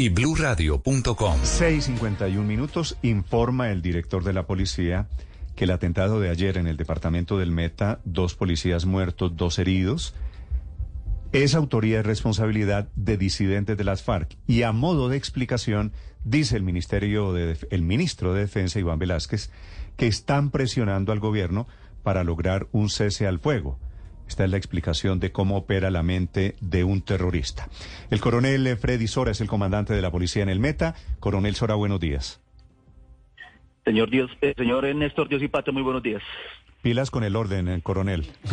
Y BlueRadio.com. 6.51 minutos. Informa el director de la policía que el atentado de ayer en el departamento del Meta, dos policías muertos, dos heridos, es autoría y responsabilidad de disidentes de las FARC. Y a modo de explicación, dice el Ministerio de el ministro de Defensa, Iván Velázquez, que están presionando al gobierno para lograr un cese al fuego. Esta es la explicación de cómo opera la mente de un terrorista. El coronel Freddy Sora es el comandante de la policía en el Meta. Coronel Sora, buenos días. Señor Dios, eh, señor Néstor Dios y Pato, muy buenos días. Pilas con el orden, eh, coronel.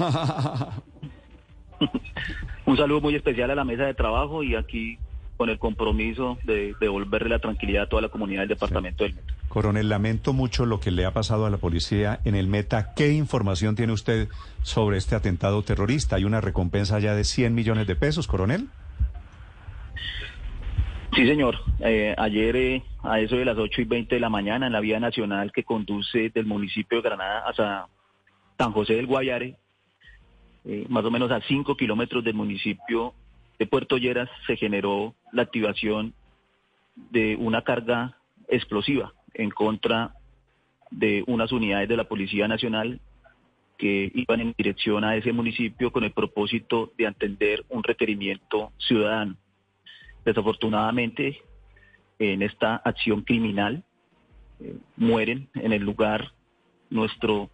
Un saludo muy especial a la mesa de trabajo y aquí con el compromiso de devolverle la tranquilidad a toda la comunidad del departamento del Meta. Coronel, lamento mucho lo que le ha pasado a la policía en el Meta. ¿Qué información tiene usted sobre este atentado terrorista? ¿Hay una recompensa ya de 100 millones de pesos, coronel? Sí, señor. Eh, ayer eh, a eso de las 8 y 20 de la mañana en la vía nacional que conduce del municipio de Granada hasta San José del Guayare, eh, más o menos a 5 kilómetros del municipio de Puerto Lleras, se generó la activación de una carga explosiva en contra de unas unidades de la Policía Nacional que iban en dirección a ese municipio con el propósito de atender un requerimiento ciudadano. Desafortunadamente, en esta acción criminal eh, mueren en el lugar nuestro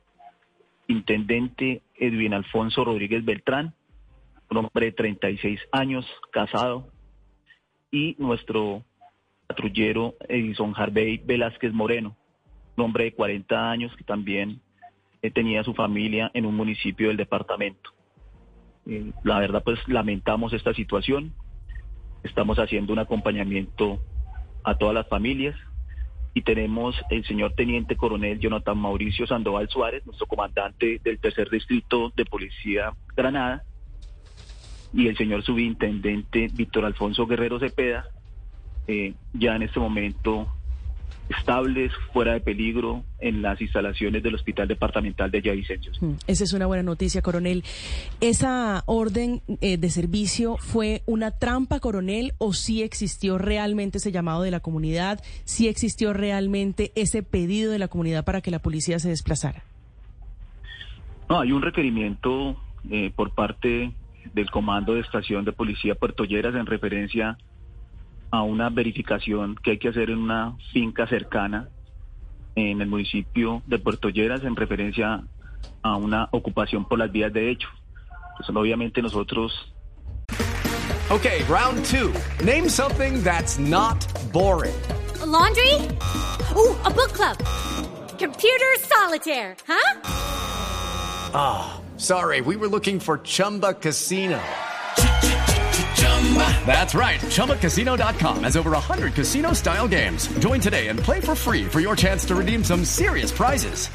intendente Edwin Alfonso Rodríguez Beltrán, un hombre de 36 años, casado, y nuestro patrullero Edison Harvey Velázquez Moreno, un hombre de 40 años que también eh, tenía su familia en un municipio del departamento. Eh, la verdad, pues lamentamos esta situación. Estamos haciendo un acompañamiento a todas las familias y tenemos el señor Teniente Coronel Jonathan Mauricio Sandoval Suárez, nuestro comandante del tercer distrito de Policía Granada, y el señor subintendente Víctor Alfonso Guerrero Cepeda, eh, ya en este momento estables, fuera de peligro en las instalaciones del Hospital Departamental de Villavicencio. Mm, esa es una buena noticia, coronel. ¿Esa orden eh, de servicio fue una trampa, coronel, o sí existió realmente ese llamado de la comunidad? ¿Sí existió realmente ese pedido de la comunidad para que la policía se desplazara? No, hay un requerimiento eh, por parte del Comando de Estación de Policía Puerto Lleras en referencia a una verificación que hay que hacer en una finca cercana en el municipio de Puerto Lleras en referencia a una ocupación por las vías de hecho. Pues obviamente nosotros... Okay, round two. Name something that's not boring. A laundry? Ooh, a book club. Computer solitaire, huh? Ah, oh, sorry, we were looking for Chumba Casino. That's right. ChumbaCasino.com has over 100 casino style games. Join today and play for free for your chance to redeem some serious prizes.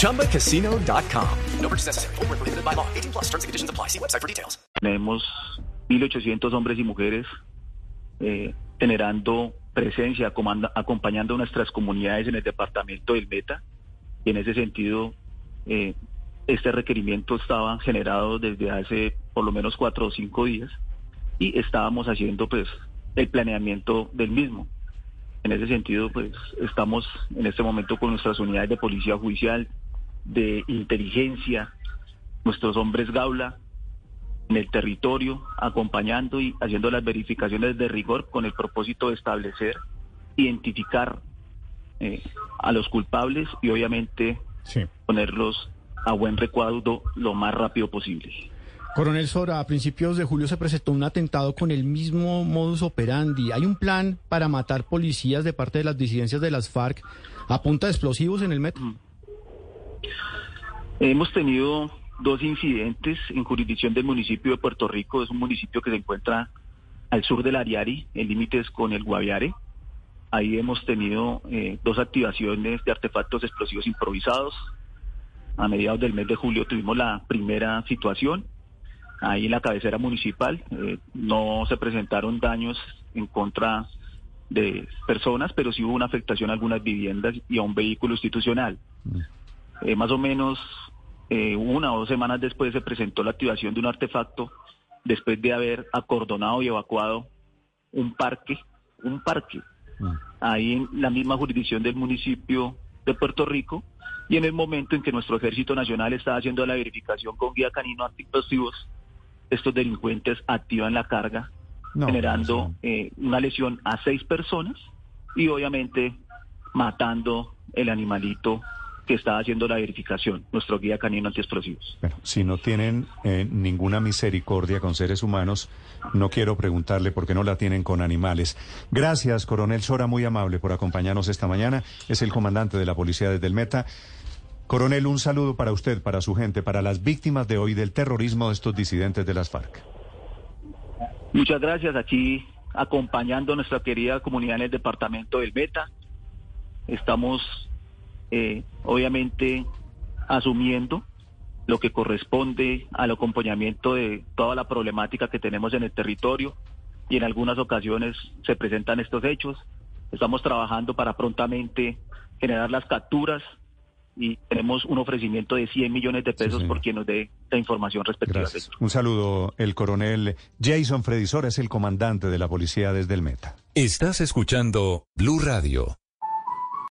ChumbaCasino.com. No purchase necessary. Full prohibited by law. 18 plus terms and conditions apply. See website for details. Tenemos 1.800 hombres y mujeres eh, generando presencia, acompañando nuestras comunidades en el departamento del Meta. Y en ese sentido, eh, este requerimiento estaba generado desde hace por lo menos cuatro o cinco días y estábamos haciendo pues el planeamiento del mismo. En ese sentido, pues estamos en este momento con nuestras unidades de policía judicial, de inteligencia, nuestros hombres gaula en el territorio, acompañando y haciendo las verificaciones de rigor con el propósito de establecer, identificar eh, a los culpables y obviamente ponerlos a buen recuadro lo más rápido posible. Coronel Sora, a principios de julio se presentó un atentado con el mismo modus operandi. ¿Hay un plan para matar policías de parte de las disidencias de las FARC a punta de explosivos en el metro? Mm. Hemos tenido dos incidentes en jurisdicción del municipio de Puerto Rico. Es un municipio que se encuentra al sur del Ariari, en límites con el Guaviare. Ahí hemos tenido eh, dos activaciones de artefactos explosivos improvisados. A mediados del mes de julio tuvimos la primera situación. Ahí en la cabecera municipal eh, no se presentaron daños en contra de personas, pero sí hubo una afectación a algunas viviendas y a un vehículo institucional. Eh, más o menos eh, una o dos semanas después se presentó la activación de un artefacto después de haber acordonado y evacuado un parque, un parque, ahí en la misma jurisdicción del municipio de Puerto Rico, y en el momento en que nuestro Ejército Nacional estaba haciendo la verificación con guía canino antiexplosivos, estos delincuentes activan la carga, No, generando no, eh, una lesión a seis personas y obviamente matando el animalito que estaba haciendo la verificación, nuestro guía canino antiexplosivos. Bueno, si no tienen eh, ninguna misericordia con seres humanos, no quiero preguntarle por qué no la tienen con animales. Gracias, coronel Sora, muy amable por acompañarnos esta mañana. Es el comandante de la policía desde el Meta. Coronel, un saludo para usted, para su gente, para las víctimas de hoy del terrorismo de estos disidentes de las FARC. Muchas gracias aquí acompañando a nuestra querida comunidad en el departamento del Meta. Estamos eh, obviamente asumiendo lo que corresponde al acompañamiento de toda la problemática que tenemos en el territorio y en algunas ocasiones se presentan estos hechos. Estamos trabajando para prontamente generar las capturas y tenemos un ofrecimiento de 100 millones de pesos por quien nos dé la información respectiva. Gracias. Un saludo. El coronel Jason Fredisora es el comandante de la policía desde el Meta. Estás escuchando Blue Radio.